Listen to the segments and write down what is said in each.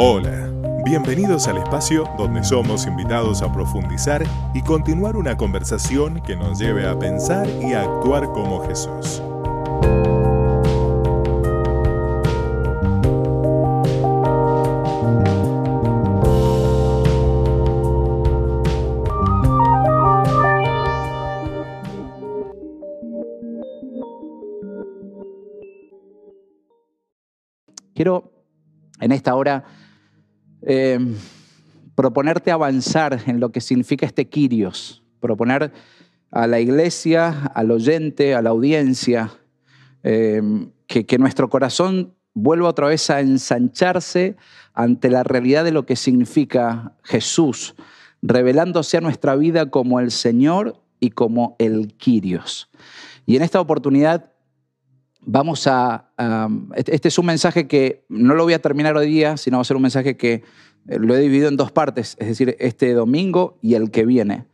Hola, bienvenidos al espacio donde somos invitados a profundizar y continuar una conversación que nos lleve a pensar y a actuar como Jesús. Quiero en esta hora eh, proponerte avanzar en lo que significa este Kyrios, proponer a la iglesia, al oyente, a la audiencia, que, que nuestro corazón vuelva otra vez a ensancharse ante la realidad de lo que significa Jesús, revelándose a nuestra vida como el Señor y como el Kyrios. Y en esta oportunidad vamos a, este, este es un mensaje que no lo voy a terminar hoy día, sino va a ser un mensaje que eh, lo he dividido en dos partes, es decir, este domingo y el que viene.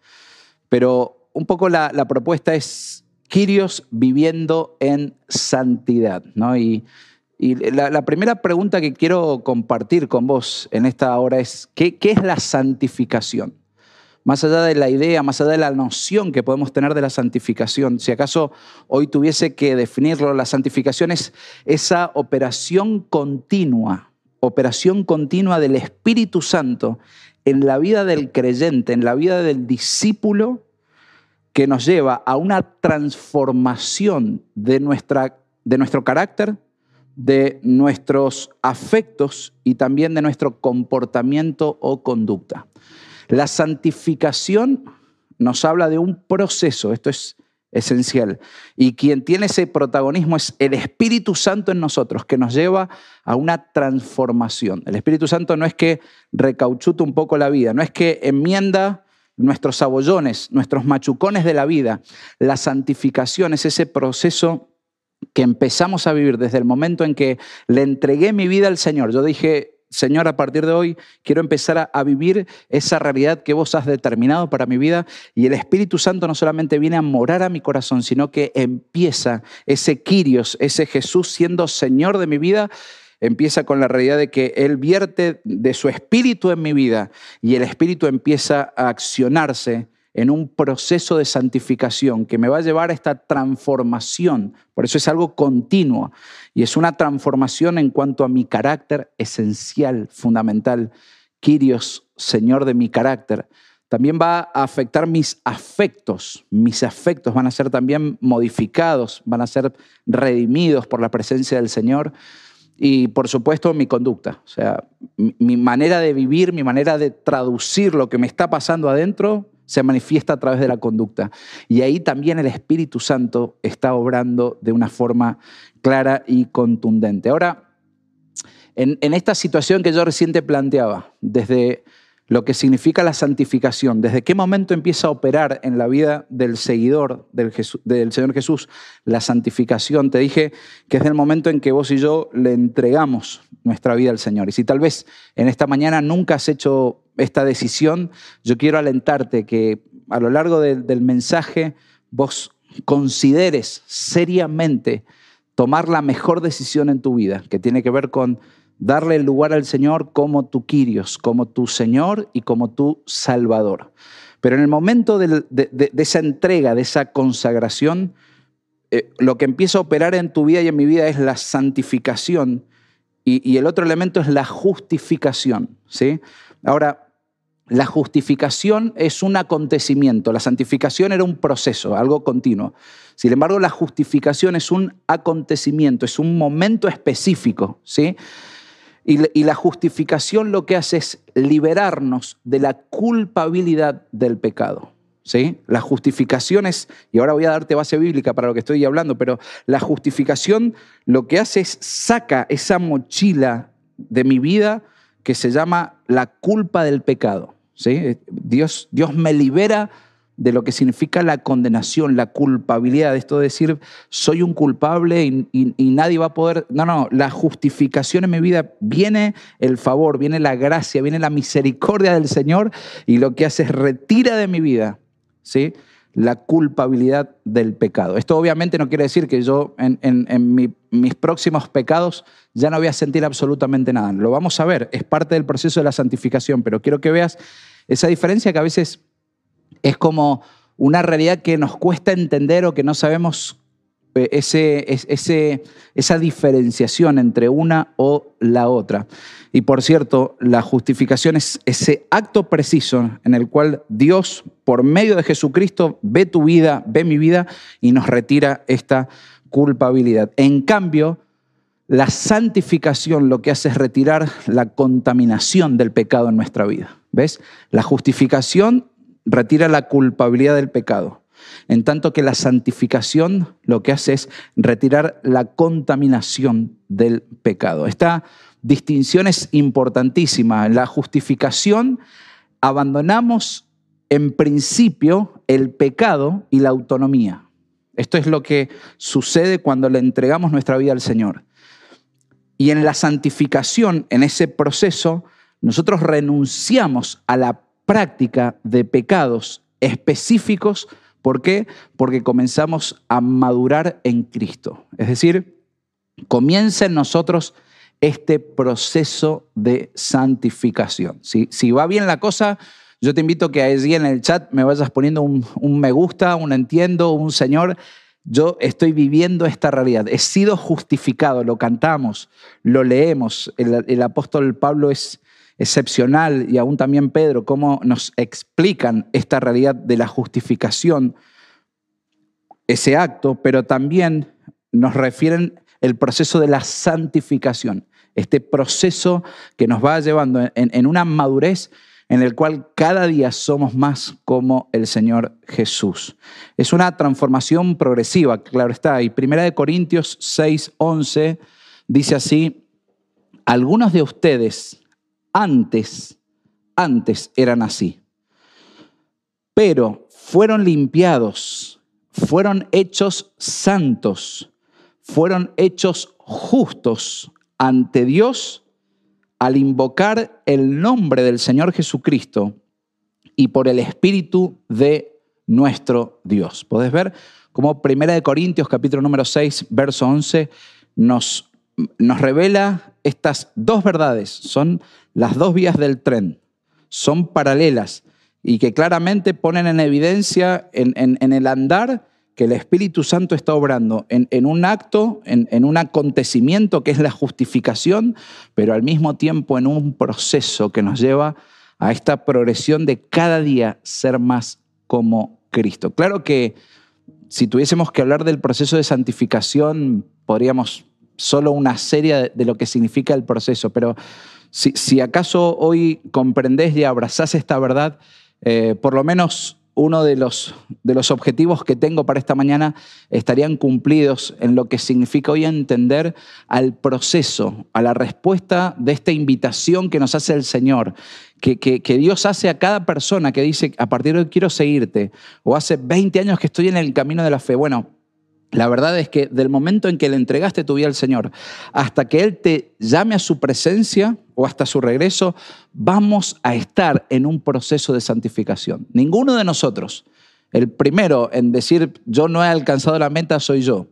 Pero un poco la, propuesta es Quirios viviendo en santidad, ¿no? Y, la, primera pregunta que quiero compartir con vos en esta hora es, ¿qué, qué es la santificación? Más allá de la idea, más allá de la noción que podemos tener de la santificación. Si acaso hoy tuviese que definirlo, la santificación es esa operación continua, operación continua del Espíritu Santo en la vida del creyente, en la vida del discípulo, que nos lleva a una transformación de, nuestra, de nuestro carácter, de nuestros afectos y también de nuestro comportamiento o conducta. La santificación nos habla de un proceso, esto es esencial. Y quien tiene ese protagonismo es el Espíritu Santo en nosotros, que nos lleva a una transformación. El Espíritu Santo no es que recauchute un poco la vida, no es que enmienda nuestros abollones, nuestros machucones de la vida. La santificación es ese proceso que empezamos a vivir desde el momento en que le entregué mi vida al Señor. Yo dije, Señor, a partir de hoy quiero empezar a, vivir esa realidad que vos has determinado para mi vida y el Espíritu Santo no solamente viene a morar a mi corazón, sino que empieza ese Quirios, ese Jesús siendo Señor de mi vida, empieza con la realidad de que Él vierte de su Espíritu en mi vida y el Espíritu empieza a accionarse en un proceso de santificación que me va a llevar a esta transformación. Por eso es algo continuo y es una transformación en cuanto a mi carácter esencial, fundamental. Quirios, Señor de mi carácter. También va a afectar mis afectos. Mis afectos van a ser también modificados, van a ser redimidos por la presencia del Señor. Y por supuesto mi conducta, o sea, mi manera de vivir, mi manera de traducir lo que me está pasando adentro se manifiesta a través de la conducta. Y ahí también el Espíritu Santo está obrando de una forma clara y contundente. Ahora, en, esta situación que yo recién te planteaba, desde lo que significa la santificación, desde qué momento empieza a operar en la vida del seguidor del, del, Señor Jesús la santificación, te dije que es el momento en que vos y yo le entregamos nuestra vida al Señor. Y si tal vez en esta mañana nunca has hecho esta decisión, yo quiero alentarte que a lo largo del mensaje vos consideres seriamente tomar la mejor decisión en tu vida, que tiene que ver con darle el lugar al Señor como tu Quirios, como tu Señor y como tu Salvador. Pero en el momento de, esa entrega, de esa consagración, eh, lo que empieza a operar en tu vida y en mi vida es la santificación y, y el otro elemento es la justificación. ¿sí? Ahora, la justificación es un acontecimiento, la santificación era un proceso, algo continuo. Sin embargo, la justificación es un acontecimiento, es un momento específico, ¿sí? Y, la justificación lo que hace es liberarnos de la culpabilidad del pecado. ¿Sí? La justificación es, y ahora voy a darte base bíblica para lo que estoy hablando, pero la justificación lo que hace es saca esa mochila de mi vida que se llama la culpa del pecado. ¿Sí? Dios, Dios me libera de lo que significa la condenación, la culpabilidad. Esto de decir, soy un culpable y, nadie va a poder... No, no, la justificación en mi vida viene el favor, viene la gracia, viene la misericordia del Señor y lo que hace es retira de mi vida, ¿sí? La culpabilidad del pecado. Esto obviamente no quiere decir que yo en, mis próximos pecados ya no voy a sentir absolutamente nada. Lo vamos a ver, es parte del proceso de la santificación, pero quiero que veas esa diferencia que a veces es como una realidad que nos cuesta entender o que no sabemos ese, ese, esa diferenciación entre una o la otra. Y por cierto, la justificación es ese acto preciso en el cual Dios, por medio de Jesucristo, ve tu vida, ve mi vida y nos retira esta culpabilidad. En cambio, la santificación lo que hace es retirar la contaminación del pecado en nuestra vida. ¿Ves? La justificación retira la culpabilidad del pecado. En tanto que la santificación lo que hace es retirar la contaminación del pecado. Esta distinción es importantísima. En la justificación abandonamos en principio el pecado y la autonomía. Esto es lo que sucede cuando le entregamos nuestra vida al Señor. Y en la santificación, en ese proceso, nosotros renunciamos a la práctica de pecados específicos. ¿Por qué? Porque comenzamos a madurar en Cristo. Es decir, comienza en nosotros este proceso de santificación. Si, si va bien la cosa, yo te invito a que allí en el chat me vayas poniendo un, me gusta, un entiendo, un Señor. Yo estoy viviendo esta realidad. He sido justificado, lo cantamos, lo leemos. el apóstol Pablo es excepcional y aún también Pedro, cómo nos explican esta realidad de la justificación, ese acto, pero también nos refieren el proceso de la santificación, este proceso que nos va llevando en, una madurez en el cual cada día somos más como el Señor Jesús. Es una transformación progresiva, claro está. Y Primera de Corintios 6, 11 dice así, algunos de ustedes antes, antes eran así. Pero fueron limpiados, fueron hechos santos, fueron hechos justos ante Dios al invocar el nombre del Señor Jesucristo y por el Espíritu de nuestro Dios. Podés ver cómo Primera de Corintios capítulo número 6, verso 11 nos, nos revela estas dos verdades. Son las dos vías del tren son paralelas y que claramente ponen en evidencia en, el andar que el Espíritu Santo está obrando en, un acto, en, un acontecimiento que es la justificación, pero al mismo tiempo en un proceso que nos lleva a esta progresión de cada día ser más como Cristo. Claro que si tuviésemos que hablar del proceso de santificación, podríamos solo una serie de lo que significa el proceso, pero si, acaso hoy comprendés y abrazás esta verdad, eh, por lo menos uno de los, de los objetivos que tengo para esta mañana estarían cumplidos en lo que significa hoy entender al proceso, a la respuesta de esta invitación que nos hace el Señor, que, que, Dios hace a cada persona que dice, a partir de hoy quiero seguirte, o hace 20 años que estoy en el camino de la fe. Bueno, la verdad es que del momento en que le entregaste tu vida al Señor hasta que Él te llame a su presencia o hasta su regreso, vamos a estar en un proceso de santificación. Ninguno de nosotros, el primero en decir yo no he alcanzado la meta soy yo.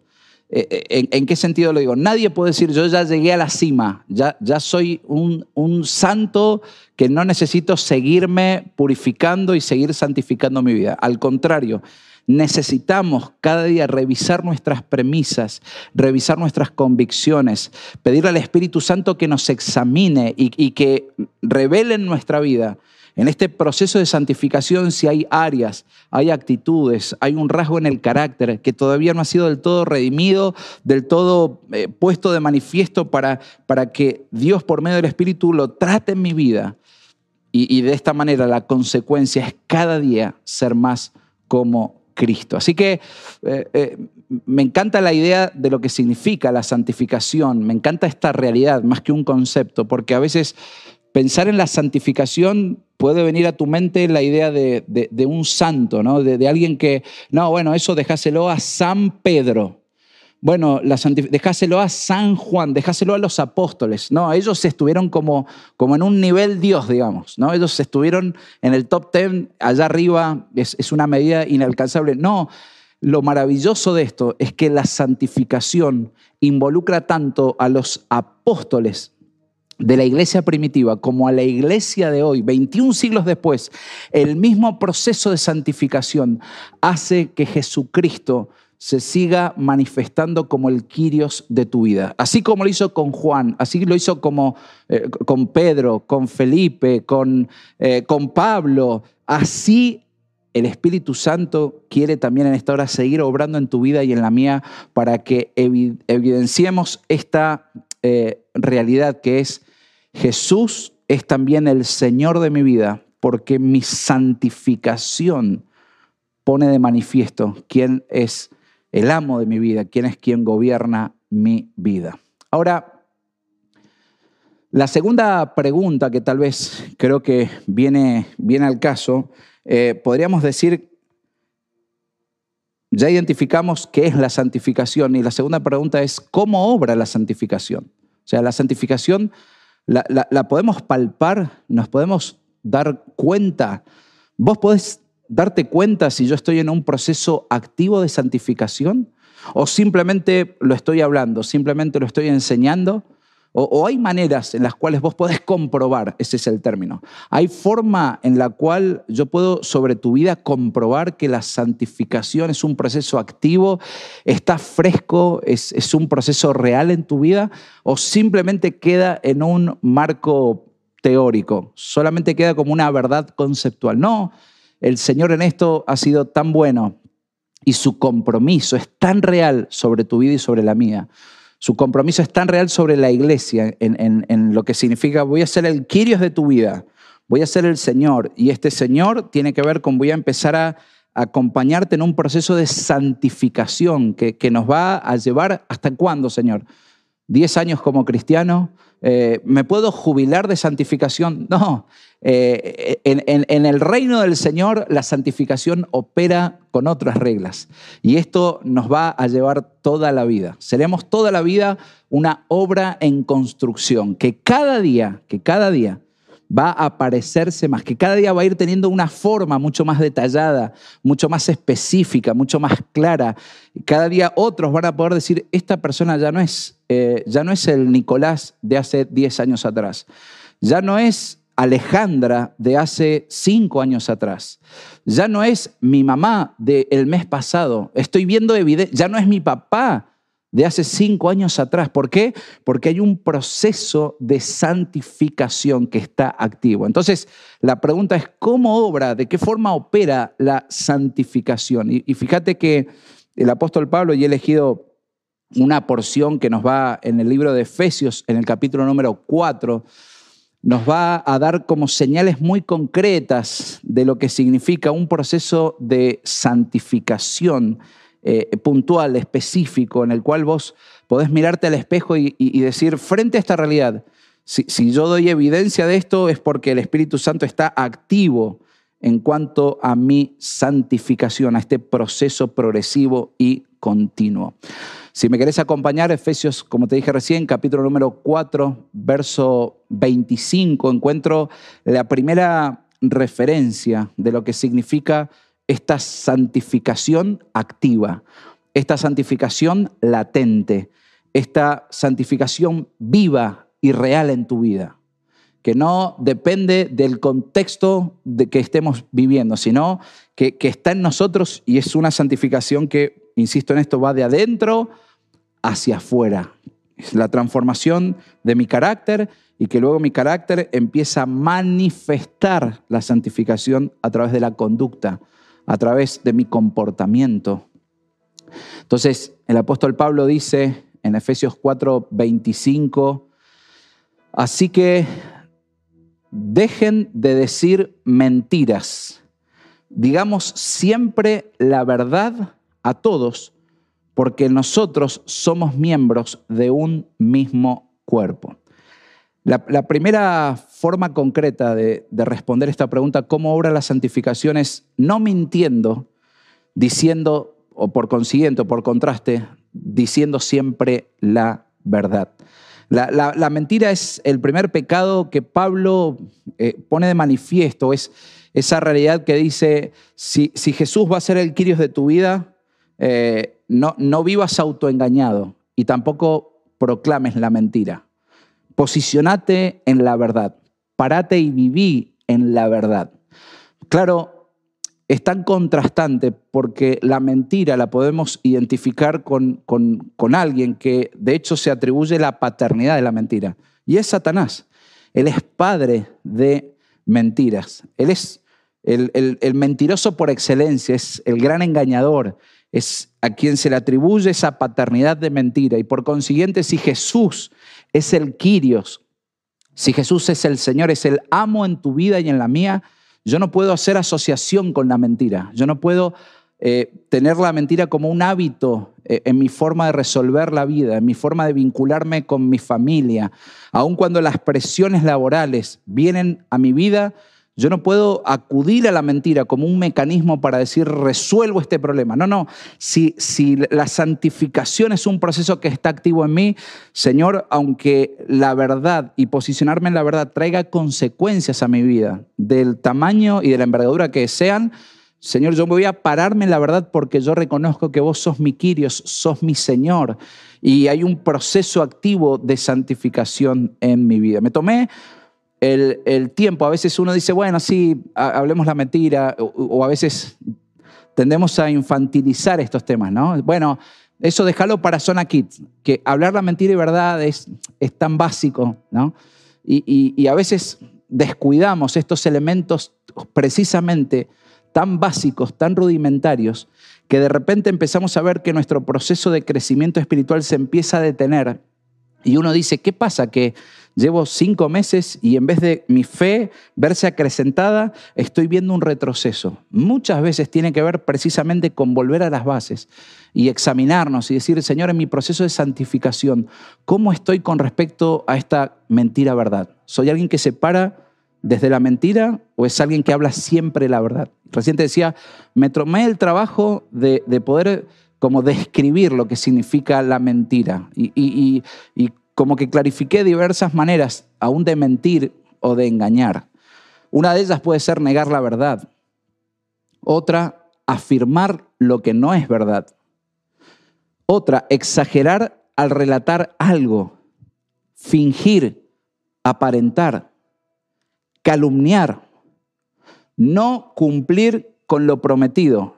Eh, eh, ¿En, qué sentido lo digo? Nadie puede decir yo ya llegué a la cima, ya, ya soy un, un santo que no necesito seguirme purificando y seguir santificando mi vida. Al contrario, necesitamos cada día revisar nuestras premisas, revisar nuestras convicciones, pedirle al Espíritu Santo que nos examine y, que revele en nuestra vida en este proceso de santificación si hay áreas, hay actitudes, hay un rasgo en el carácter que todavía no ha sido del todo redimido, del todo eh, puesto de manifiesto para, para que Dios por medio del Espíritu lo trate en mi vida. Y, y de esta manera la consecuencia es cada día ser más como Cristo. Así que eh, eh, me encanta la idea de lo que significa la santificación, me encanta esta realidad más que un concepto, porque a veces pensar en la santificación puede venir a tu mente la idea de, un santo, ¿no? De, alguien que, no, bueno, eso dejáselo a San Pedro. Bueno, la dejáselo a San Juan, dejáselo a los apóstoles. No, ellos estuvieron como, como en un nivel Dios, digamos. ¿no? Ellos estuvieron en el top ten, allá arriba, es, es una medida inalcanzable. No, lo maravilloso de esto es que la santificación involucra tanto a los apóstoles de la iglesia primitiva como a la iglesia de hoy, 21 siglos después, el mismo proceso de santificación hace que Jesucristo se siga manifestando como el Quirios de tu vida. Así como lo hizo con Juan, así lo hizo como, eh, con Pedro, con Felipe, con, eh, con Pablo, así el Espíritu Santo quiere también en esta hora seguir obrando en tu vida y en la mía para que evidenciemos esta eh, realidad que es Jesús es también el Señor de mi vida porque mi santificación pone de manifiesto quién es el amo de mi vida, quién es quien gobierna mi vida. Ahora, la segunda pregunta que tal vez creo que viene, viene al caso, eh, podríamos decir, ya identificamos qué es la santificación y la segunda pregunta es, ¿cómo obra la santificación? O sea, la santificación la, la podemos palpar, nos podemos dar cuenta. Vos podés darte cuenta si yo estoy en un proceso activo de santificación o simplemente lo estoy hablando, simplemente lo estoy enseñando. O, hay maneras en las cuales vos podés comprobar, ese es el término. Hay forma en la cual yo puedo sobre tu vida comprobar que la santificación es un proceso activo, está fresco, es, es un proceso real en tu vida, o simplemente queda en un marco teórico, solamente queda como una verdad conceptual. No, el Señor en esto ha sido tan bueno y su compromiso es tan real sobre tu vida y sobre la mía. Su compromiso es tan real sobre la iglesia en, lo que significa voy a ser el Quirios de tu vida, voy a ser el Señor. Y este Señor tiene que ver con voy a empezar a acompañarte en un proceso de santificación que, que nos va a llevar hasta cuándo, Señor. ¿Diez años como cristiano? Eh, ¿Me puedo jubilar de santificación? No. Eh, en, el reino del Señor la santificación opera con otras reglas. Y esto nos va a llevar toda la vida. Seremos toda la vida una obra en construcción, que cada día, que cada día va a parecerse más, que cada día va a ir teniendo una forma mucho más detallada, mucho más específica, mucho más clara. Cada día otros van a poder decir, esta persona ya no es, eh, ya no es el Nicolás de hace 10 años atrás, ya no es Alejandra de hace 5 años atrás, ya no es mi mamá del mes pasado, estoy viendo evidencia, ya no es mi papá de hace cinco años atrás. ¿Por qué? Porque hay un proceso de santificación que está activo. Entonces, la pregunta es, ¿cómo obra, de qué forma opera la santificación? Y, fíjate que el apóstol Pablo, y he elegido una porción que nos va en el libro de Efesios, en el capítulo número 4, nos va a dar como señales muy concretas de lo que significa un proceso de santificación eh, puntual, específico, en el cual vos podés mirarte al espejo y, decir, frente a esta realidad, si, si, yo doy evidencia de esto es porque el Espíritu Santo está activo en cuanto a mi santificación, a este proceso progresivo y continuo. Si me querés acompañar, Efesios, como te dije recién, capítulo número 4, verso 25, encuentro la primera referencia de lo que significa esta santificación activa, esta santificación latente, esta santificación viva y real en tu vida, que no depende del contexto de que estemos viviendo, sino que, que está en nosotros y es una santificación que, insisto en esto, va de adentro hacia afuera. Es la transformación de mi carácter y que luego mi carácter empieza a manifestar la santificación a través de la conducta, a través de mi comportamiento. Entonces, el apóstol Pablo dice en Efesios 4, 25, así que dejen de decir mentiras, digamos siempre la verdad a todos, porque nosotros somos miembros de un mismo cuerpo. La, primera forma concreta de, responder esta pregunta, ¿cómo obra la santificación? Es no mintiendo, diciendo, o por consiguiente, o por contraste, diciendo siempre la verdad. La, mentira es el primer pecado que Pablo eh, pone de manifiesto, es esa realidad que dice, si, Jesús va a ser el Quirios de tu vida, eh, no, no vivas autoengañado y tampoco proclames la mentira. Posicionate en la verdad, parate y viví en la verdad. Claro, es tan contrastante porque la mentira la podemos identificar con, con, alguien que de hecho se atribuye la paternidad de la mentira. Y es Satanás. Él es padre de mentiras. Él es el, el, mentiroso por excelencia, es el gran engañador, es a quien se le atribuye esa paternidad de mentira. Y por consiguiente, si Jesús es el Quirios, si Jesús es el Señor, es el amo en tu vida y en la mía, yo no puedo hacer asociación con la mentira. Yo no puedo eh, tener la mentira como un hábito eh, en mi forma de resolver la vida, en mi forma de vincularme con mi familia. Aun cuando las presiones laborales vienen a mi vida, yo no puedo acudir a la mentira como un mecanismo para decir resuelvo este problema. No, no. Si, si la santificación es un proceso que está activo en mí, Señor, aunque la verdad y posicionarme en la verdad traiga consecuencias a mi vida, del tamaño y de la envergadura que sean, Señor, yo voy a pararme en la verdad porque yo reconozco que vos sos mi Quirios, sos mi Señor. Y hay un proceso activo de santificación en mi vida. Me tomé el, tiempo. A veces uno dice, bueno, sí, hablemos la mentira, o, a veces tendemos a infantilizar estos temas, ¿no? Bueno, eso déjalo para Zona Kids, que hablar la mentira y verdad es, es tan básico, ¿no? Y, y, a veces descuidamos estos elementos precisamente tan básicos, tan rudimentarios, que de repente empezamos a ver que nuestro proceso de crecimiento espiritual se empieza a detener. Y uno dice, ¿qué pasa? Que Llevo cinco meses y en vez de mi fe verse acrecentada, estoy viendo un retroceso. Muchas veces tiene que ver precisamente con volver a las bases y examinarnos y decir, Señor, en mi proceso de santificación, ¿cómo estoy con respecto a esta mentira verdad? ¿Soy alguien que se para desde la mentira o es alguien que habla siempre la verdad? Recién decía, me tomé el trabajo de, poder como describir lo que significa la mentira y, y, y, como que clarifiqué diversas maneras aún de mentir o de engañar. Una de ellas puede ser negar la verdad. Otra, afirmar lo que no es verdad. Otra, exagerar al relatar algo. Fingir, aparentar, calumniar, no cumplir con lo prometido.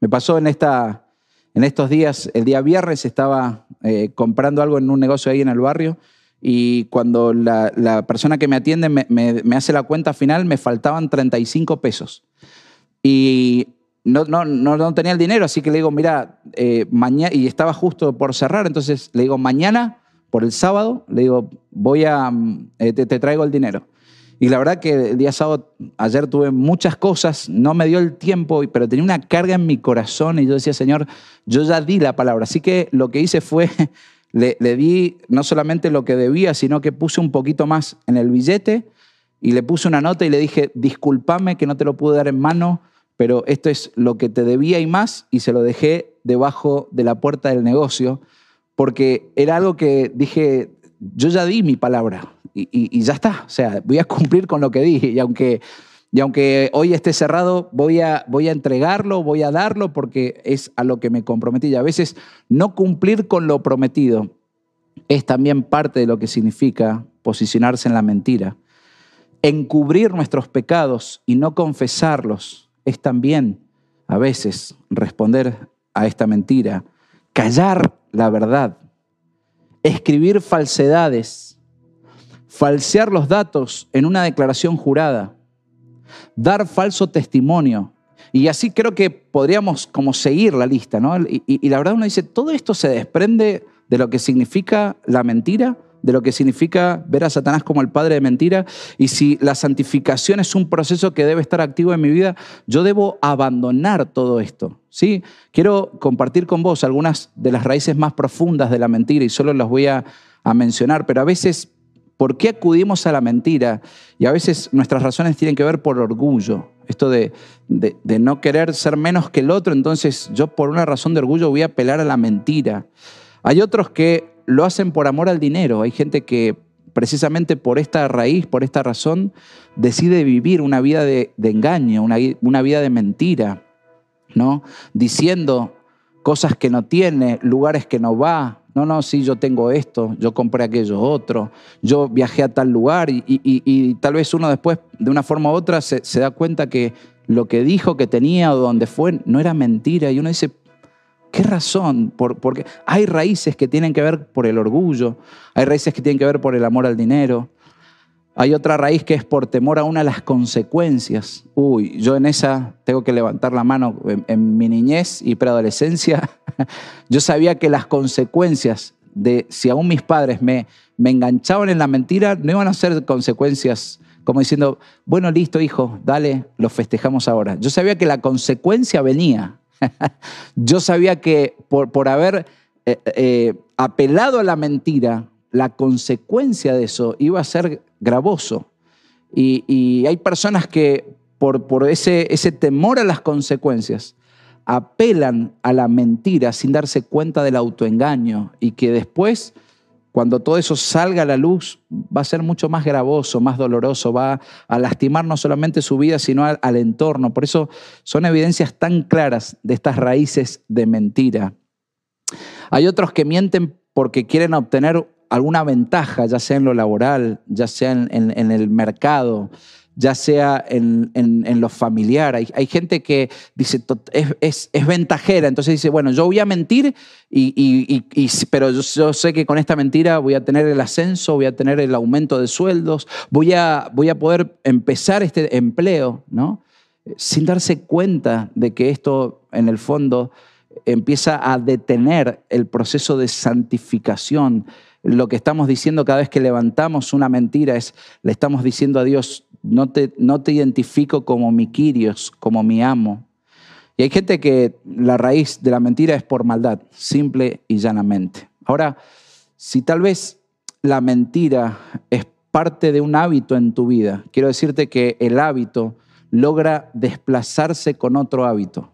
Me pasó en esta en estos días, el día viernes, estaba eh, comprando algo en un negocio ahí en el barrio y cuando la, persona que me atiende me, hace la cuenta final, me faltaban 35 pesos. Y no, no, no, tenía el dinero, así que le digo, mira, eh, mañana, y estaba justo por cerrar, entonces le digo, mañana, por el sábado, le digo, voy a, eh, te traigo el dinero. Y la verdad que el día sábado, ayer tuve muchas cosas, no me dio el tiempo, pero tenía una carga en mi corazón y yo decía, Señor, yo ya di la palabra. Así que lo que hice fue, le, di no solamente lo que debía, sino que puse un poquito más en el billete y le puse una nota y le dije, discúlpame que no te lo pude dar en mano, pero esto es lo que te debía y más, y se lo dejé debajo de la puerta del negocio, porque era algo que dije, yo ya di mi palabra y, ya está. O sea, voy a cumplir con lo que dije. Y aunque, y aunque hoy esté cerrado, voy a, voy a entregarlo, voy a darlo porque es a lo que me comprometí. Y a veces no cumplir con lo prometido es también parte de lo que significa posicionarse en la mentira. Encubrir nuestros pecados y no confesarlos es también a veces responder a esta mentira. Callar la verdad escribir falsedades, falsear los datos en una declaración jurada, dar falso testimonio. Y así creo que podríamos como seguir la lista, ¿no? Y, y la verdad uno dice, todo esto se desprende de lo que significa la mentira de lo que significa ver a Satanás como el padre de mentira. Y si la santificación es un proceso que debe estar activo en mi vida, yo debo abandonar todo esto. ¿sí? Quiero compartir con vos algunas de las raíces más profundas de la mentira y solo las voy a, mencionar, pero a veces ¿Por qué acudimos a la mentira? Y a veces nuestras razones tienen que ver por orgullo. Esto de, de, no querer ser menos que el otro, entonces yo por una razón de orgullo voy a apelar a la mentira. Hay otros que lo hacen por amor al dinero. Hay gente que precisamente por esta raíz, por esta razón, decide vivir una vida de, engaño, una, vida de mentira, ¿no? Diciendo cosas que no tiene, lugares que no va, no, no, sí, yo tengo esto, yo compré aquello otro, yo viajé a tal lugar y, tal vez uno después, de una forma u otra, se, da cuenta que lo que dijo que tenía o donde fue no era mentira. Y uno dice, ¿qué razón? porque hay raíces que tienen que ver por el orgullo, hay raíces que tienen que ver por el amor al dinero, hay otra raíz que es por temor a una de las consecuencias. Uy, yo en esa tengo que levantar la mano. En, mi niñez y preadolescencia, yo sabía que las consecuencias de si aún mis padres me, me enganchaban en la mentira, no iban a ser consecuencias como diciendo, bueno, listo, hijo, dale, lo festejamos ahora. Yo sabía que la consecuencia venía. yo sabía que por, por haber eh, eh, apelado a la mentira, la consecuencia de eso iba a ser gravoso. Y, hay personas que por, por ese, ese temor a las consecuencias apelan a la mentira sin darse cuenta del autoengaño y que después, cuando todo eso salga a la luz, va a ser mucho más gravoso, más doloroso, va a lastimar no solamente su vida, sino al, entorno. Por eso son evidencias tan claras de estas raíces de mentira. Hay otros que mienten porque quieren obtener alguna ventaja, ya sea en lo laboral, ya sea en, el mercado, ya sea en, lo familiar. Hay, gente que dice, es, ventajera, entonces dice, bueno, yo voy a mentir, y, pero yo, sé que con esta mentira voy a tener el ascenso, voy a tener el aumento de sueldos, voy a, voy a poder empezar este empleo, ¿no? Sin darse cuenta de que esto, en el fondo, empieza a detener el proceso de santificación lo que estamos diciendo cada vez que levantamos una mentira es, le estamos diciendo a Dios, no te, no te identifico como mi Quirios, como mi amo. Y hay gente que la raíz de la mentira es por maldad, simple y llanamente. Ahora, si tal vez la mentira es parte de un hábito en tu vida, quiero decirte que el hábito logra desplazarse con otro hábito.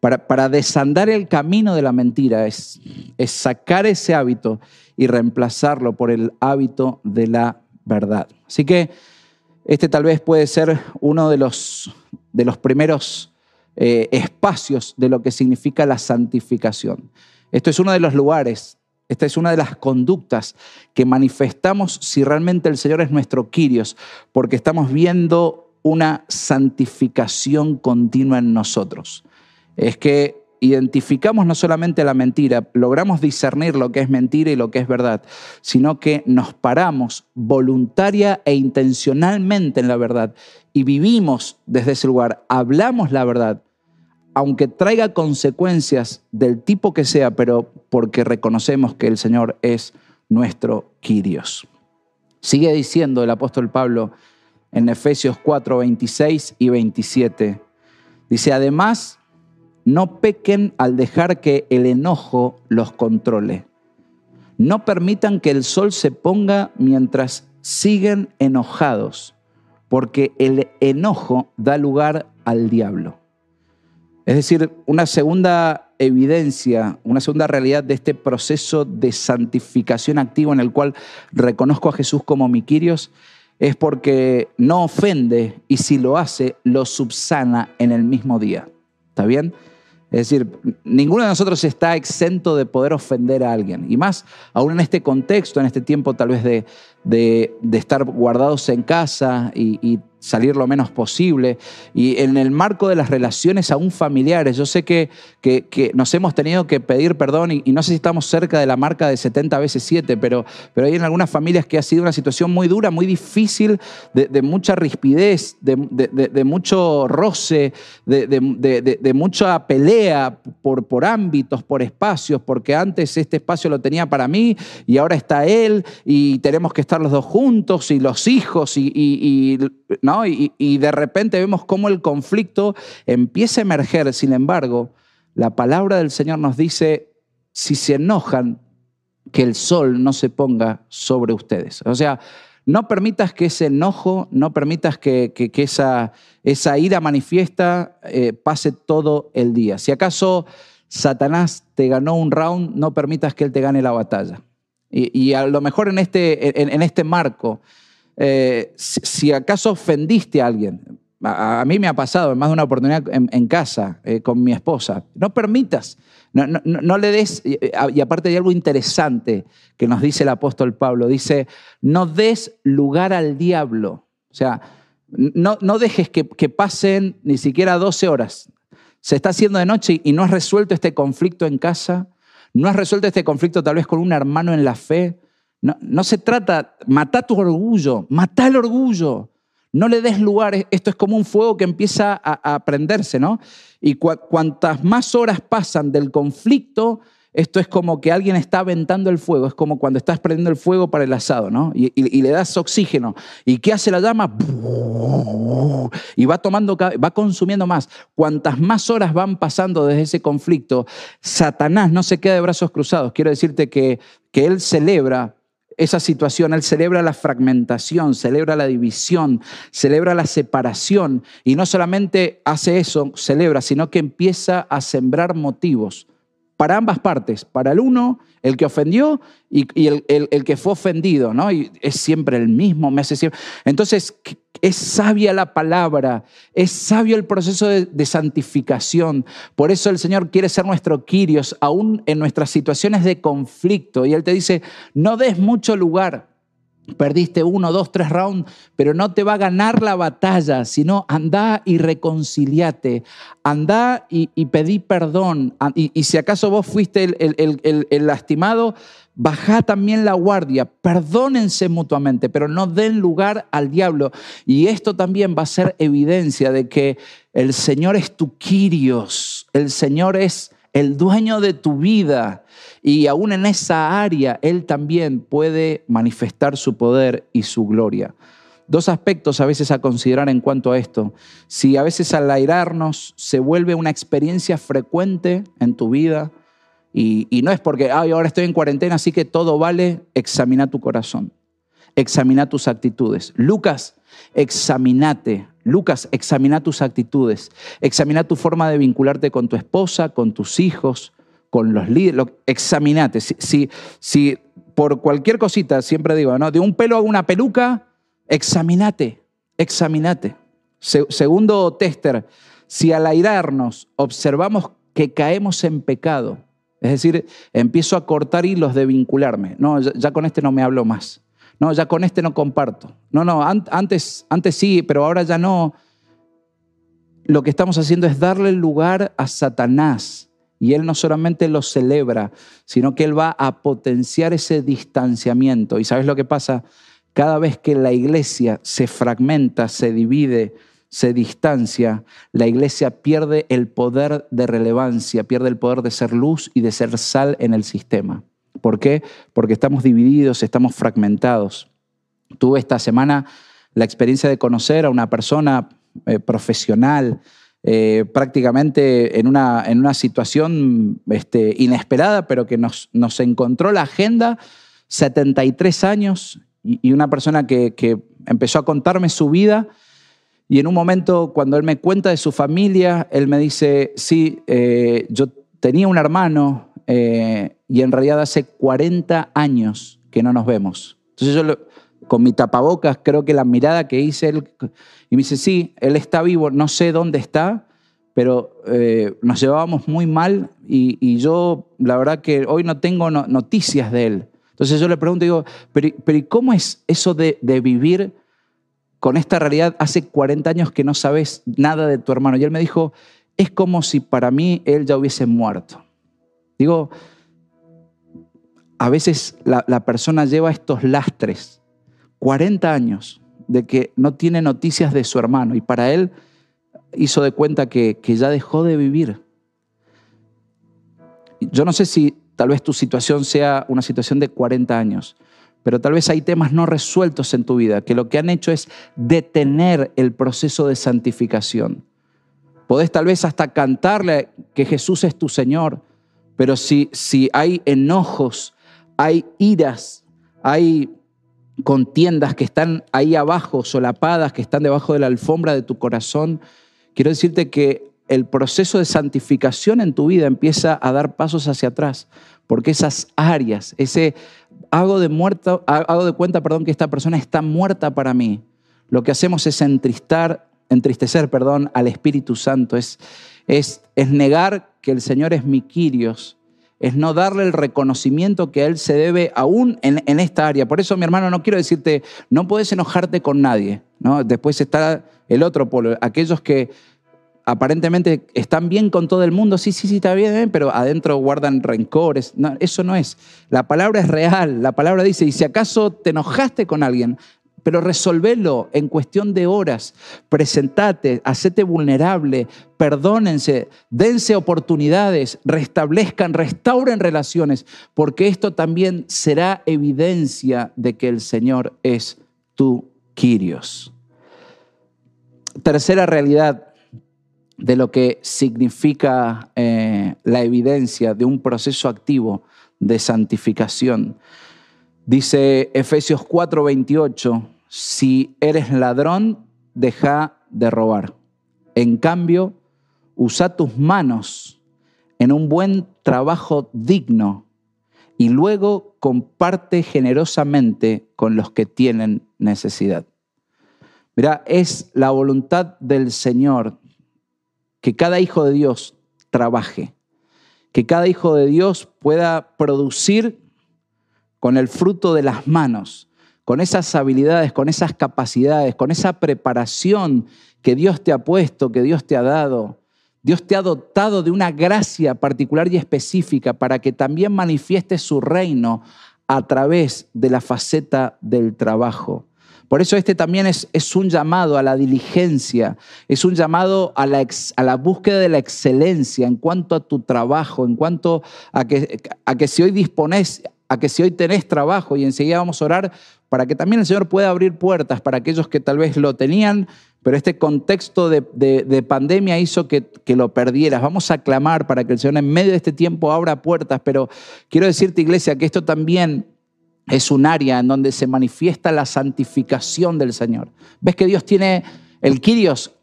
Para, para desandar el camino de la mentira es, es sacar ese hábito y reemplazarlo por el hábito de la verdad. Así que este tal vez puede ser uno de los, de los primeros eh, espacios de lo que significa la santificación. Esto es uno de los lugares, esta es una de las conductas que manifestamos si realmente el Señor es nuestro Quirios, porque estamos viendo una santificación continua en nosotros. Es que identificamos no solamente la mentira, logramos discernir lo que es mentira y lo que es verdad, sino que nos paramos voluntaria e intencionalmente en la verdad y vivimos desde ese lugar, hablamos la verdad, aunque traiga consecuencias del tipo que sea, pero porque reconocemos que el Señor es nuestro Quirios. Sigue diciendo el apóstol Pablo en Efesios 4, 26 y 27. Dice, además, no pequen al dejar que el enojo los controle. No permitan que el sol se ponga mientras siguen enojados, porque el enojo da lugar al diablo. Es decir, una segunda evidencia, una segunda realidad de este proceso de santificación activo en el cual reconozco a Jesús como mi Quirios es porque no ofende y si lo hace, lo subsana en el mismo día. ¿Está bien? Es decir, ninguno de nosotros está exento de poder ofender a alguien. Y más aún en este contexto, en este tiempo tal vez de, de, estar guardados en casa y, y salir lo menos posible. Y en el marco de las relaciones aún familiares, yo sé que, que, nos hemos tenido que pedir perdón y, no sé si estamos cerca de la marca de 70 veces 7, pero, pero hay en algunas familias que ha sido una situación muy dura, muy difícil, de, mucha rispidez, de, mucho roce, de, mucha pelea por, por ámbitos, por espacios, porque antes este espacio lo tenía para mí y ahora está él y tenemos que estar los dos juntos y los hijos y, ¿no? Y, de repente vemos cómo el conflicto empieza a emerger. Sin embargo, la palabra del Señor nos dice, si se enojan, que el sol no se ponga sobre ustedes. O sea, no permitas que ese enojo, no permitas que, esa, esa, ira manifiesta eh, pase todo el día. Si acaso Satanás te ganó un round, no permitas que él te gane la batalla. Y, a lo mejor en este, en, este marco, eh, si, acaso ofendiste a alguien, a, mí me ha pasado en más de una oportunidad en, casa eh, con mi esposa, no permitas no, le des, y aparte hay algo interesante que nos dice el apóstol Pablo, dice, no des lugar al diablo. O sea, no, no dejes que, pasen ni siquiera 12 horas. Se está haciendo de noche y no has resuelto este conflicto en casa, no has resuelto este conflicto tal vez con un hermano en la fe. No, se trata, mata tu orgullo, mata el orgullo. No le des lugar, esto es como un fuego que empieza a, prenderse, ¿no? Y cuantas más horas pasan del conflicto, esto es como que alguien está aventando el fuego, es como cuando estás prendiendo el fuego para el asado, ¿no? Y, le das oxígeno. ¿Y qué hace la llama? Y va tomando, va consumiendo más. Cuantas más horas van pasando desde ese conflicto, Satanás no se queda de brazos cruzados. Quiero decirte que, que él celebra esa situación, Él celebra la fragmentación, celebra la división, celebra la separación y no solamente hace eso, celebra, sino que empieza a sembrar motivos para ambas partes, para el uno, el que ofendió y, el, que fue ofendido, ¿no? Y es siempre el mismo, me hace siempre. Entonces, es sabia la palabra, es sabio el proceso de, santificación. Por eso el Señor quiere ser nuestro Quirios, aún en nuestras situaciones de conflicto. Y Él te dice, no des mucho lugar. Perdiste uno, dos, tres rounds, pero no te va a ganar la batalla, sino anda y reconciliate, anda y, pedí perdón. Y, si acaso vos fuiste el lastimado, Baja también la guardia, perdónense mutuamente, pero no den lugar al diablo. Y esto también va a ser evidencia de que el Señor es tu Quirios, el Señor es el dueño de tu vida. Y aún en esa área, Él también puede manifestar su poder y su gloria. Dos aspectos a veces a considerar en cuanto a esto. Si a veces al airarnos se vuelve una experiencia frecuente en tu vida, y, no es porque, ay, ahora estoy en cuarentena, así que todo vale. Examina tu corazón, examina tus actitudes. Lucas, examinate. Lucas, examina tus actitudes, examina tu forma de vincularte con tu esposa, con tus hijos, con los líderes. Examinate. Si, si, por cualquier cosita, siempre digo, ¿no? de un pelo a una peluca, examinate, examinate. segundo tester, si al airarnos observamos que caemos en pecado, es decir, empiezo a cortar hilos de vincularme. No, ya, con este no me hablo más. No, ya con este no comparto. No, no, antes, antes sí, pero ahora ya no. Lo que estamos haciendo es darle lugar a Satanás. Y él no solamente lo celebra, sino que él va a potenciar ese distanciamiento. ¿Y sabes lo que pasa? Cada vez que la iglesia se fragmenta, se divide, se distancia, la iglesia pierde el poder de relevancia, pierde el poder de ser luz y de ser sal en el sistema. ¿Por qué? Porque estamos divididos, estamos fragmentados. Tuve esta semana la experiencia de conocer a una persona eh, profesional, eh, prácticamente en una, en una situación este, inesperada, pero que nos, nos, encontró la agenda, 73 años, y, una persona que, que empezó a contarme su vida y en un momento, cuando él me cuenta de su familia, él me dice, sí, eh, yo tenía un hermano eh, y en realidad hace 40 años que no nos vemos. Entonces yo con mi tapabocas, creo que la mirada que hice él, y me dice, sí, él está vivo, no sé dónde está, pero eh, nos llevábamos muy mal y, yo la verdad que hoy no tengo noticias de él. Entonces yo le pregunto, digo, pero, pero ¿cómo es eso de, de vivir? con esta realidad, hace 40 años que no sabes nada de tu hermano. Y él me dijo, es como si para mí él ya hubiese muerto. Digo, a veces la, persona lleva estos lastres, 40 años, de que no tiene noticias de su hermano y para él hizo de cuenta que, que ya dejó de vivir. Yo no sé si tal vez tu situación sea una situación de 40 años, pero tal vez hay temas no resueltos en tu vida que lo que han hecho es detener el proceso de santificación. Podés tal vez hasta cantarle que Jesús es tu Señor, pero si, si hay enojos, hay iras, hay contiendas que están ahí abajo, solapadas, que están debajo de la alfombra de tu corazón, quiero decirte que el proceso de santificación en tu vida empieza a dar pasos hacia atrás, porque esas áreas, ese hago de, muerta, hago de cuenta perdón, que esta persona está muerta para mí, lo que hacemos es entristar, entristecer perdón, al Espíritu Santo, es, es, es negar que el Señor es mi Quirios, es no darle el reconocimiento que a Él se debe aún en, en, esta área. Por eso, mi hermano, no quiero decirte, no puedes enojarte con nadie. ¿no? Después está el otro polo, aquellos que aparentemente están bien con todo el mundo, sí, sí, sí, está bien, ¿eh? pero adentro guardan rencores. Eso no es. La palabra es real. La palabra dice, y si acaso te enojaste con alguien, pero resolvelo en cuestión de horas. Presentate, hacete vulnerable, perdónense, dense oportunidades, restablezcan, restauren relaciones, porque esto también será evidencia de que el Señor es tu Quirios. Tercera realidad de lo que significa eh, la evidencia de un proceso activo de santificación. Dice Efesios 4:28, si eres ladrón, deja de robar. En cambio, usa tus manos en un buen trabajo digno y luego comparte generosamente con los que tienen necesidad. Mira, es la voluntad del Señor que cada hijo de Dios trabaje, que cada hijo de Dios pueda producir con el fruto de las manos, con esas habilidades, con esas capacidades, con esa preparación que Dios te ha puesto, que Dios te ha dado. Dios te ha dotado de una gracia particular y específica para que también manifieste su reino a través de la faceta del trabajo. Por eso este también es, un llamado a la diligencia, es un llamado a la, a la, búsqueda de la excelencia en cuanto a tu trabajo, en cuanto a que, a que si hoy dispones, a que si hoy tenés trabajo y enseguida vamos a orar para que también el Señor pueda abrir puertas para aquellos que tal vez lo tenían, pero este contexto de, de, de pandemia hizo que, que, lo perdieras. Vamos a clamar para que el Señor en medio de este tiempo abra puertas, pero quiero decirte, iglesia, que esto también es un área en donde se manifiesta la santificación del Señor. ¿Ves que Dios tiene, el Kyrios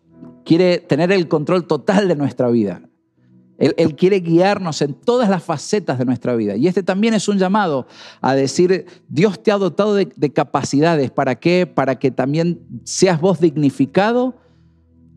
quiere tener el control total de nuestra vida? Él, quiere guiarnos en todas las facetas de nuestra vida. Y este también es un llamado a decir, Dios te ha dotado de, de capacidades. ¿Para qué? Para que también seas vos dignificado,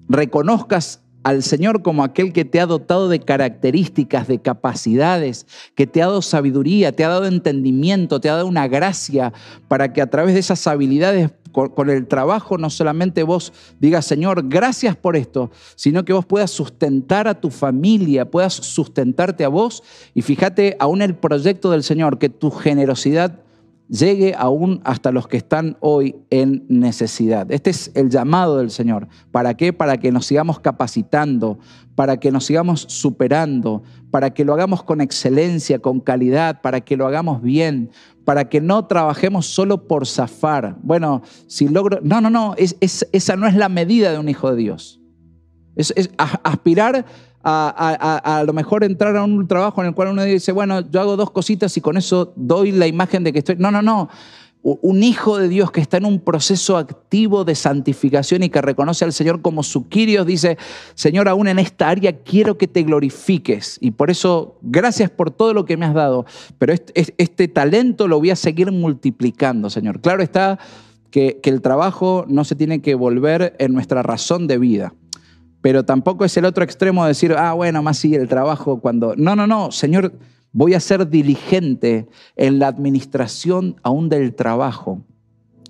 reconozcas al Señor como aquel que te ha dotado de características, de capacidades, que te ha dado sabiduría, te ha dado entendimiento, te ha dado una gracia para que a través de esas habilidades con, el trabajo no solamente vos digas, Señor, gracias por esto, sino que vos puedas sustentar a tu familia, puedas sustentarte a vos. Y fíjate aún el proyecto del Señor, que tu generosidad llegue aún hasta los que están hoy en necesidad. Este es el llamado del Señor. ¿Para qué? Para que nos sigamos capacitando, para que nos sigamos superando, para que lo hagamos con excelencia, con calidad, para que lo hagamos bien, para que no trabajemos solo por zafar. Bueno, si logro... No, no, no, es, esa no es la medida de un hijo de Dios. Es, es aspirar a, lo mejor entrar a un trabajo en el cual uno dice, bueno, yo hago dos cositas y con eso doy la imagen de que estoy... No, no, no. Un hijo de Dios que está en un proceso activo de santificación y que reconoce al Señor como su Quirios, dice, Señor, aún en esta área quiero que te glorifiques. Y por eso, gracias por todo lo que me has dado, pero este, talento lo voy a seguir multiplicando, Señor. Claro está que, que el trabajo no se tiene que volver en nuestra razón de vida pero tampoco es el otro extremo de decir, ah, bueno, más sigue el trabajo cuando... No, no, no, Señor, voy a ser diligente en la administración aún del trabajo.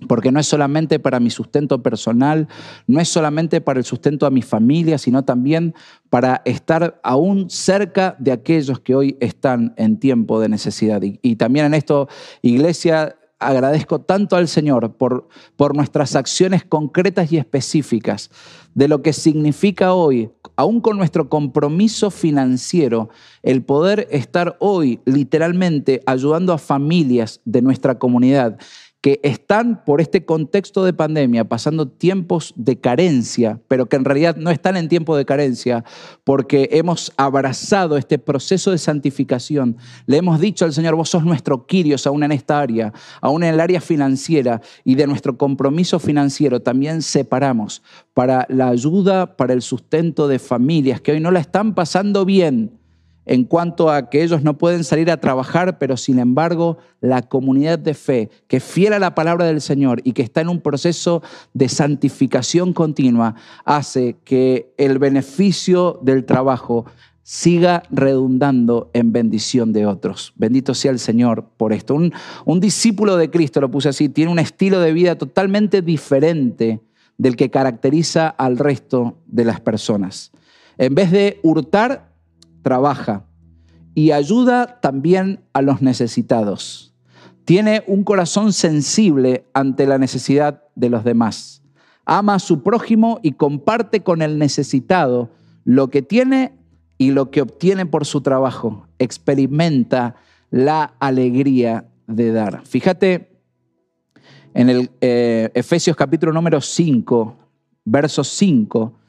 Porque no es solamente para mi sustento personal, no es solamente para el sustento a mi familia, sino también para estar aún cerca de aquellos que hoy están en tiempo de necesidad. Y, también en esto, iglesia, agradezco tanto al Señor por, por nuestras acciones concretas y específicas, de lo que significa hoy, aún con nuestro compromiso financiero, el poder estar hoy literalmente ayudando a familias de nuestra comunidad que están por este contexto de pandemia pasando tiempos de carencia, pero que en realidad no están en tiempo de carencia porque hemos abrazado este proceso de santificación. Le hemos dicho al Señor, vos sos nuestro Quirios aún en esta área, aún en el área financiera y de nuestro compromiso financiero también separamos para la ayuda, para el sustento de familias que hoy no la están pasando bien en cuanto a que ellos no pueden salir a trabajar, pero sin embargo la comunidad de fe que fiel a la palabra del Señor y que está en un proceso de santificación continua hace que el beneficio del trabajo siga redundando en bendición de otros. Bendito sea el Señor por esto. Un, un discípulo de Cristo, lo puse así, tiene un estilo de vida totalmente diferente del que caracteriza al resto de las personas. En vez de hurtar, trabaja y ayuda también a los necesitados. Tiene un corazón sensible ante la necesidad de los demás. Ama a su prójimo y comparte con el necesitado lo que tiene y lo que obtiene por su trabajo. Experimenta la alegría de dar. Fíjate en el eh, Efesios capítulo número 5, verso 5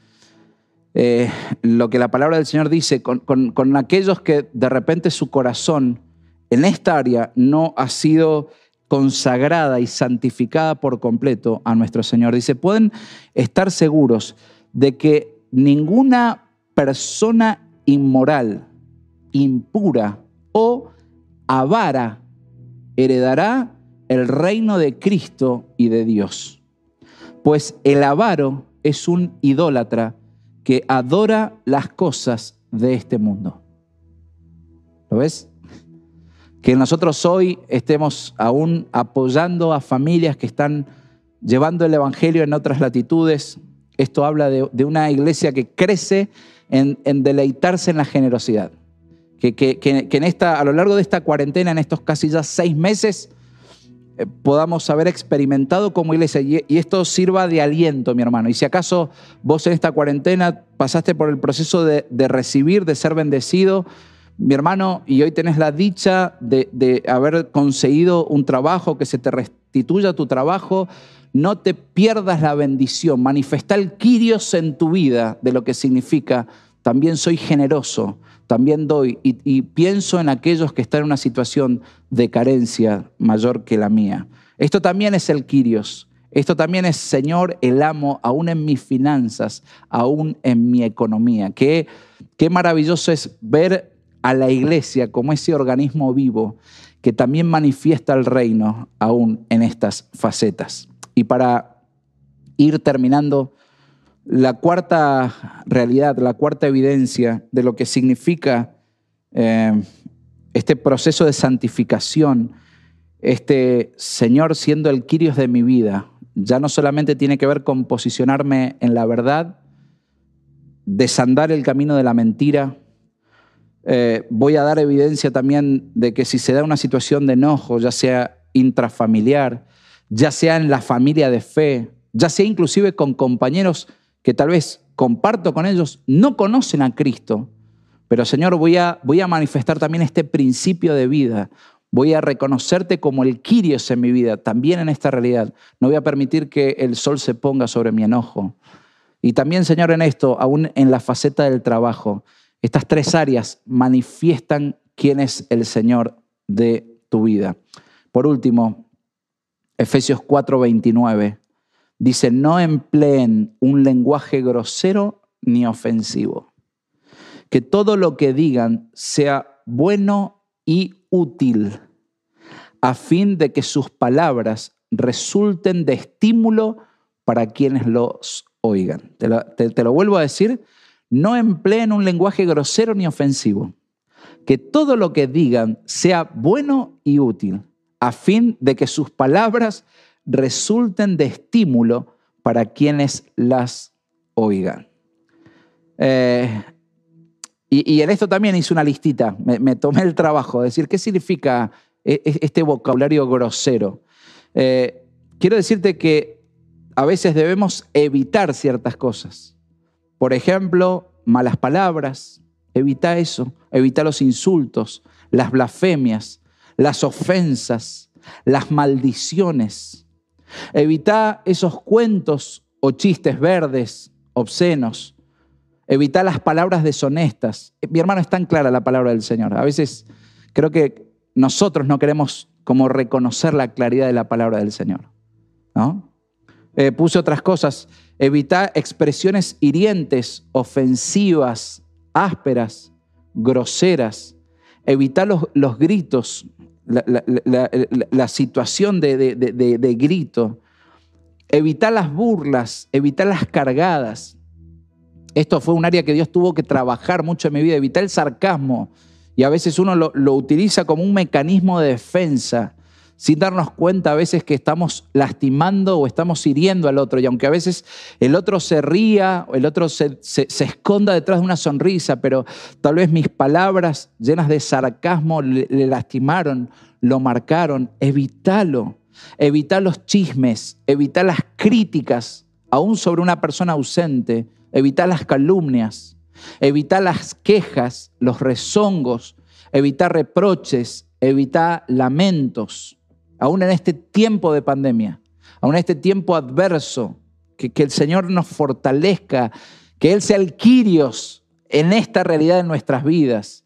eh, lo que la palabra del Señor dice con, con aquellos que de repente su corazón en esta área no ha sido consagrada y santificada por completo a nuestro Señor. Dice, pueden estar seguros de que ninguna persona inmoral, impura o avara heredará el reino de Cristo y de Dios. Pues el avaro es un idólatra que adora las cosas de este mundo. ¿Lo ves? Que nosotros hoy estemos aún apoyando a familias que están llevando el Evangelio en otras latitudes. Esto habla de, una iglesia que crece en, deleitarse en la generosidad. Que, que, en esta, a lo largo de esta cuarentena, en estos casi ya seis meses, podamos haber experimentado como iglesia. Y, esto sirva de aliento, mi hermano. Y si acaso vos en esta cuarentena pasaste por el proceso de, recibir, de ser bendecido, mi hermano, y hoy tenés la dicha de, de, haber conseguido un trabajo, que se te restituya tu trabajo, no te pierdas la bendición, manifesta el Kyrios en tu vida de lo que significa, también soy generoso, también doy y, pienso en aquellos que están en una situación de carencia mayor que la mía. Esto también es el Quirios. Esto también es Señor el amo, aún en mis finanzas, aún en mi economía. Qué, qué maravilloso es ver a la iglesia como ese organismo vivo que también manifiesta el reino aún en estas facetas. Y para ir terminando, la cuarta realidad, la cuarta evidencia de lo que significa eh, este proceso de santificación, este Señor siendo el Quirios de mi vida, ya no solamente tiene que ver con posicionarme en la verdad, desandar el camino de la mentira. Eh, voy a dar evidencia también de que si se da una situación de enojo, ya sea intrafamiliar, ya sea en la familia de fe, ya sea inclusive con compañeros que tal vez comparto con ellos, no conocen a Cristo, pero Señor, voy a, voy a manifestar también este principio de vida. Voy a reconocerte como el Quirios en mi vida, también en esta realidad. No voy a permitir que el sol se ponga sobre mi enojo. Y también, Señor, en esto, aún en la faceta del trabajo, estas tres áreas manifiestan quién es el Señor de tu vida. Por último, Efesios 4:29 Dice, no empleen un lenguaje grosero ni ofensivo. Que todo lo que digan sea bueno y útil, a fin de que sus palabras resulten de estímulo para quienes los oigan. Te lo, te lo vuelvo a decir, no empleen un lenguaje grosero ni ofensivo. Que todo lo que digan sea bueno y útil, a fin de que sus palabras resulten de estímulo para quienes las oigan. Eh, y, en esto también hice una listita, me, tomé el trabajo de decir qué significa e, e, este vocabulario grosero. Eh, quiero decirte que a veces debemos evitar ciertas cosas. Por ejemplo, malas palabras, evita eso, evita los insultos, las blasfemias, las ofensas, las maldiciones. Evita esos cuentos o chistes verdes, obscenos. Evita las palabras deshonestas. Mi hermano es tan clara la palabra del Señor. A veces creo que nosotros no queremos como reconocer la claridad de la palabra del Señor. ¿no? Eh, puse otras cosas. Evita expresiones hirientes, ofensivas, ásperas, groseras. Evita los, los gritos, la, situación de, de, grito. Evita las burlas, evita las cargadas. Esto fue un área que Dios tuvo que trabajar mucho en mi vida. Evita el sarcasmo. Y a veces uno lo, lo utiliza como un mecanismo de defensa sin darnos cuenta a veces que estamos lastimando o estamos hiriendo al otro. Y aunque a veces el otro se ría, o el otro se, esconda detrás de una sonrisa, pero tal vez mis palabras llenas de sarcasmo le, lastimaron, lo marcaron, evítalo. Evita los chismes, evita las críticas, aún sobre una persona ausente, evita las calumnias, evita las quejas, los rezongos, evita reproches, evita lamentos aún en este tiempo de pandemia, aún en este tiempo adverso, que, el Señor nos fortalezca, que Él sea el Quirios en esta realidad de nuestras vidas.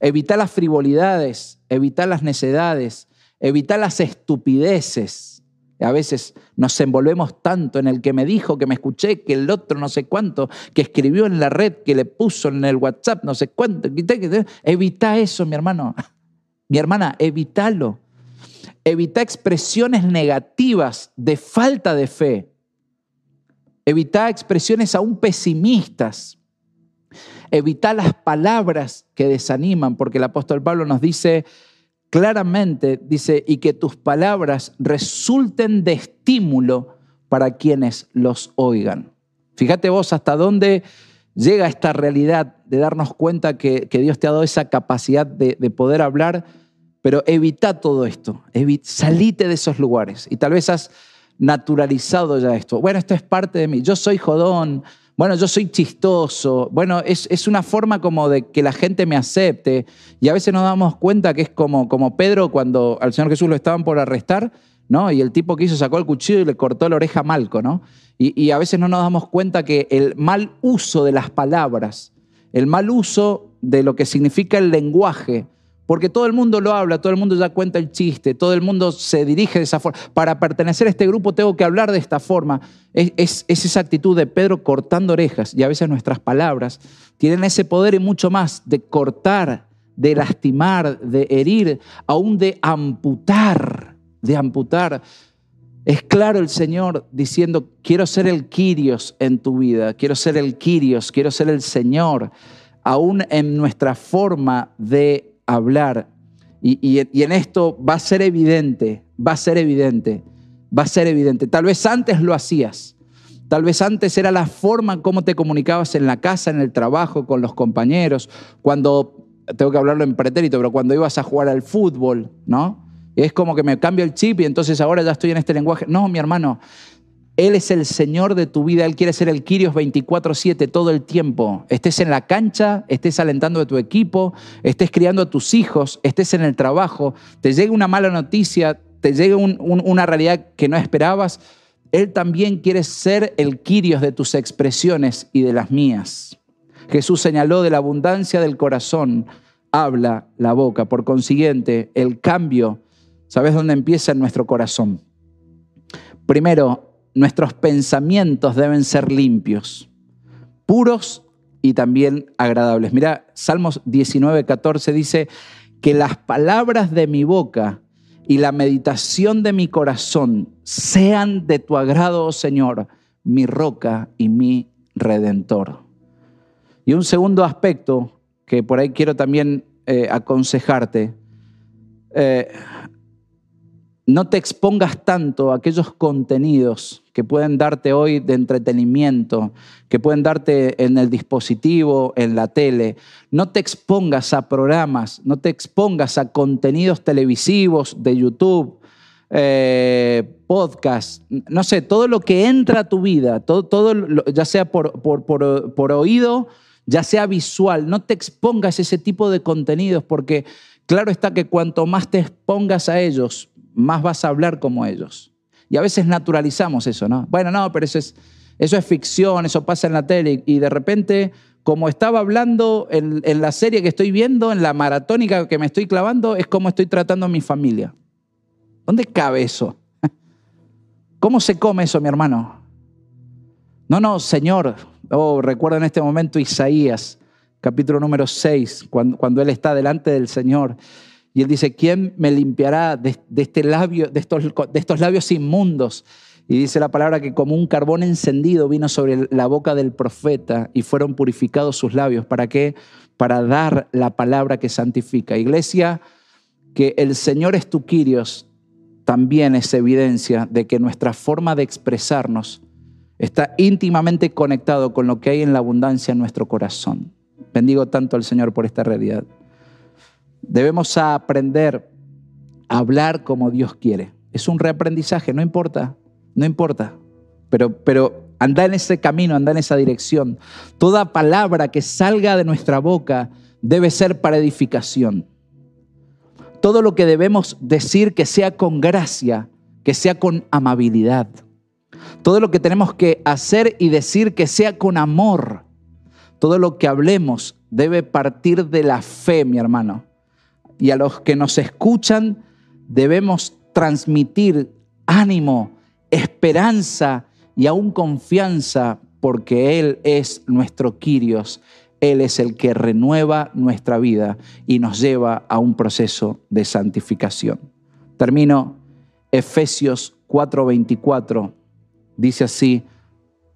Evitar las frivolidades, evitar las necedades, evitar las estupideces. A veces nos envolvemos tanto en el que me dijo, que me escuché, que el otro no sé cuánto, que escribió en la red, que le puso en el WhatsApp, no sé cuánto. Evita eso, mi hermano. Mi hermana, evítalo. Evita expresiones negativas de falta de fe. Evita expresiones aún pesimistas. Evita las palabras que desaniman, porque el apóstol Pablo nos dice claramente, dice, y que tus palabras resulten de estímulo para quienes los oigan. Fíjate vos hasta dónde llega esta realidad de darnos cuenta que, Dios te ha dado esa capacidad de, de poder hablar pero evita todo esto, salite de esos lugares. Y tal vez has naturalizado ya esto. Bueno, esto es parte de mí. Yo soy jodón. Bueno, yo soy chistoso. Bueno, es, una forma como de que la gente me acepte. Y a veces nos damos cuenta que es como, como Pedro cuando al Señor Jesús lo estaban por arrestar, ¿no? Y el tipo que hizo sacó el cuchillo y le cortó la oreja a Malco, ¿no? Y, y a veces no nos damos cuenta que el mal uso de las palabras, el mal uso de lo que significa el lenguaje, porque todo el mundo lo habla, todo el mundo ya cuenta el chiste, todo el mundo se dirige de esa forma. Para pertenecer a este grupo tengo que hablar de esta forma. Es, esa actitud de Pedro cortando orejas y a veces nuestras palabras tienen ese poder y mucho más de cortar, de lastimar, de herir, aún de amputar, de amputar. Es claro el Señor diciendo, quiero ser el Quirios en tu vida, quiero ser el Quirios, quiero ser el Señor, aún en nuestra forma de hablar. Y, en esto va a ser evidente, va a ser evidente, va a ser evidente. Tal vez antes lo hacías, tal vez antes era la forma como te comunicabas en la casa, en el trabajo, con los compañeros, cuando, tengo que hablarlo en pretérito, pero cuando ibas a jugar al fútbol, ¿no? Es como que me cambio el chip y entonces ahora ya estoy en este lenguaje. No, mi hermano, él es el Señor de tu vida, Él quiere ser el Quirios 24/7 todo el tiempo. Estés en la cancha, estés alentando a tu equipo, estés criando a tus hijos, estés en el trabajo, te llegue una mala noticia, te llegue una realidad que no esperabas. Él también quiere ser el Quirios de tus expresiones y de las mías. Jesús señaló de la abundancia del corazón, habla la boca. Por consiguiente, el cambio, ¿sabes dónde empieza en nuestro corazón? Primero, nuestros pensamientos deben ser limpios, puros y también agradables. Mira, Salmos 19, 14 dice que las palabras de mi boca y la meditación de mi corazón sean de tu agrado, oh Señor, mi roca y mi redentor. Y un segundo aspecto que por ahí quiero también eh, aconsejarte, eh, no te expongas tanto a aquellos contenidos que pueden darte hoy de entretenimiento, que pueden darte en el dispositivo, en la tele. No te expongas a programas, no te expongas a contenidos televisivos de YouTube, eh, podcast, no sé, todo lo que entra a tu vida, todo, todo ya sea por, por, por oído, ya sea visual, no te expongas a ese tipo de contenidos porque claro está que cuanto más te expongas a ellos, más vas a hablar como ellos. Y a veces naturalizamos eso, ¿no? Bueno, no, pero eso es, eso es ficción, eso pasa en la tele. Y de repente, como estaba hablando en, la serie que estoy viendo, en la maratónica que me estoy clavando, es como estoy tratando a mi familia. ¿Dónde cabe eso? ¿Cómo se come eso, mi hermano? No, no, Señor. Oh, recuerdo en este momento Isaías, capítulo número 6, cuando, cuando él está delante del Señor. Y él dice, ¿quién me limpiará de, este labio, de estos, de estos labios inmundos? Y dice la palabra que como un carbón encendido vino sobre la boca del profeta y fueron purificados sus labios. ¿Para qué? Para dar la palabra que santifica. Iglesia, que el Señor es tu Quirios también es evidencia de que nuestra forma de expresarnos está íntimamente conectado con lo que hay en la abundancia en nuestro corazón. Bendigo tanto al Señor por esta realidad. Debemos aprender a hablar como Dios quiere. Es un reaprendizaje, no importa, no importa. Pero, pero anda en ese camino, anda en esa dirección. Toda palabra que salga de nuestra boca debe ser para edificación. Todo lo que debemos decir que sea con gracia, que sea con amabilidad. Todo lo que tenemos que hacer y decir que sea con amor. Todo lo que hablemos debe partir de la fe, mi hermano y a los que nos escuchan debemos transmitir ánimo, esperanza y aún confianza porque Él es nuestro Quirios. Él es el que renueva nuestra vida y nos lleva a un proceso de santificación. Termino Efesios 4:24. Dice así,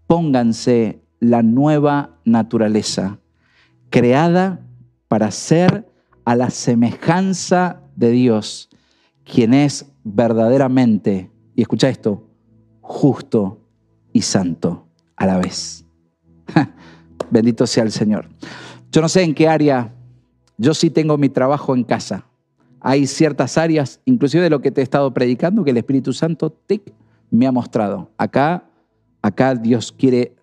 pónganse la nueva naturaleza, creada para ser a la semejanza de Dios, quien es verdaderamente, y escucha esto, justo y santo a la vez. Bendito sea el Señor. Yo no sé en qué área, yo sí tengo mi trabajo en casa. Hay ciertas áreas, inclusive de lo que te he estado predicando, que el Espíritu Santo me ha mostrado. Acá, acá Dios quiere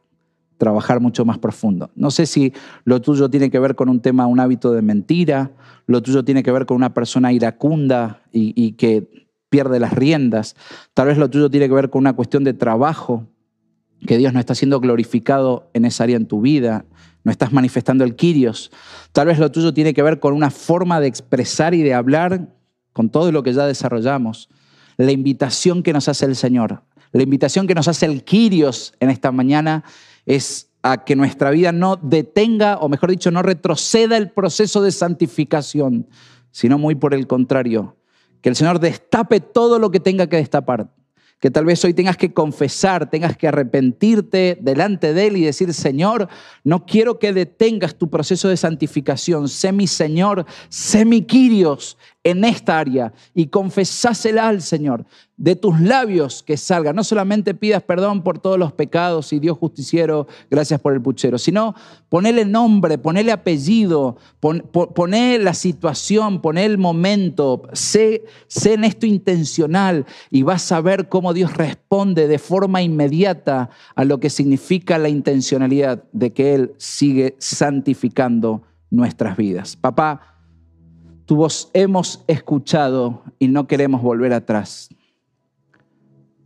trabajar mucho más profundo. No sé si lo tuyo tiene que ver con un tema, un hábito de mentira, lo tuyo tiene que ver con una persona iracunda y, que pierde las riendas, tal vez lo tuyo tiene que ver con una cuestión de trabajo, que Dios no está siendo glorificado en esa área en tu vida, no estás manifestando el Quirios, tal vez lo tuyo tiene que ver con una forma de expresar y de hablar con todo lo que ya desarrollamos, la invitación que nos hace el Señor, la invitación que nos hace el Quirios en esta mañana es a que nuestra vida no detenga, o mejor dicho, no retroceda el proceso de santificación, sino muy por el contrario, que el Señor destape todo lo que tenga que destapar que tal vez hoy tengas que confesar, tengas que arrepentirte delante de Él y decir, Señor, no quiero que detengas tu proceso de santificación. Sé mi Señor, sé mi Quirios en esta área y confesásela al Señor. De tus labios que salga. No solamente pidas perdón por todos los pecados y Dios justiciero, gracias por el puchero, sino ponele nombre, ponele apellido, pon, la situación, poné el momento. Sé, sé en esto intencional y vas a ver cómo Dios responde de forma inmediata a lo que significa la intencionalidad de que Él sigue santificando nuestras vidas. Papá, tu voz hemos escuchado y no queremos volver atrás.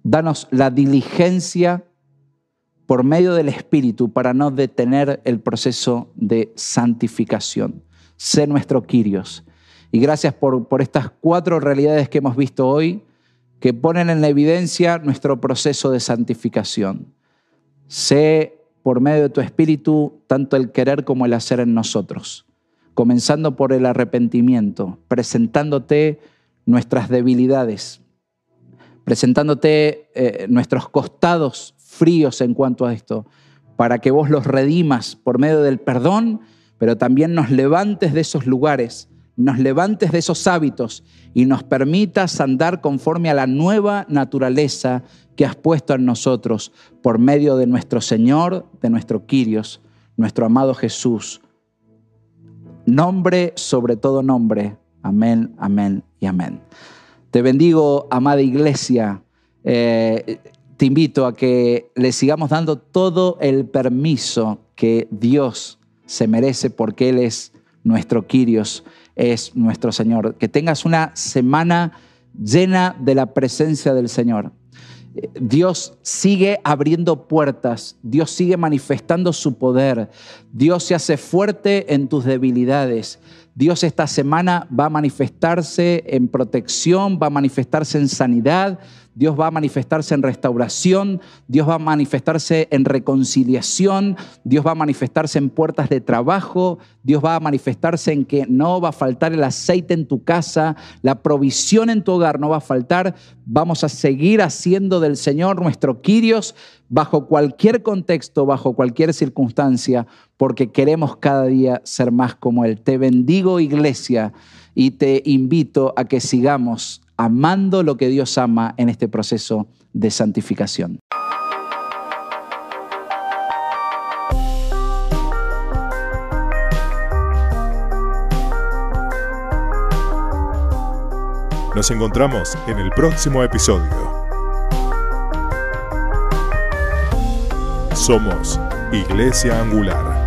Danos la diligencia por medio del Espíritu para no detener el proceso de santificación. Sé nuestro Quirios. Y gracias por, por estas cuatro realidades que hemos visto hoy que ponen en evidencia nuestro proceso de santificación. Sé por medio de tu Espíritu tanto el querer como el hacer en nosotros, comenzando por el arrepentimiento, presentándote nuestras debilidades, presentándote eh, nuestros costados fríos en cuanto a esto, para que vos los redimas por medio del perdón, pero también nos levantes de esos lugares nos levantes de esos hábitos y nos permitas andar conforme a la nueva naturaleza que has puesto en nosotros por medio de nuestro Señor, de nuestro Quirios, nuestro amado Jesús. Nombre sobre todo nombre. Amén, amén y amén. Te bendigo, amada iglesia. Eh, te invito a que le sigamos dando todo el permiso que Dios se merece porque Él es nuestro Quirios es nuestro Señor. Que tengas una semana llena de la presencia del Señor. Dios sigue abriendo puertas, Dios sigue manifestando su poder, Dios se hace fuerte en tus debilidades. Dios esta semana va a manifestarse en protección, va a manifestarse en sanidad, Dios va a manifestarse en restauración, Dios va a manifestarse en reconciliación, Dios va a manifestarse en puertas de trabajo, Dios va a manifestarse en que no va a faltar el aceite en tu casa, la provisión en tu hogar no va a faltar. Vamos a seguir haciendo del Señor nuestro Quirios bajo cualquier contexto, bajo cualquier circunstancia, porque queremos cada día ser más como Él. Te bendigo iglesia y te invito a que sigamos amando lo que Dios ama en este proceso de santificación. Nos encontramos en el próximo episodio. Somos Iglesia Angular.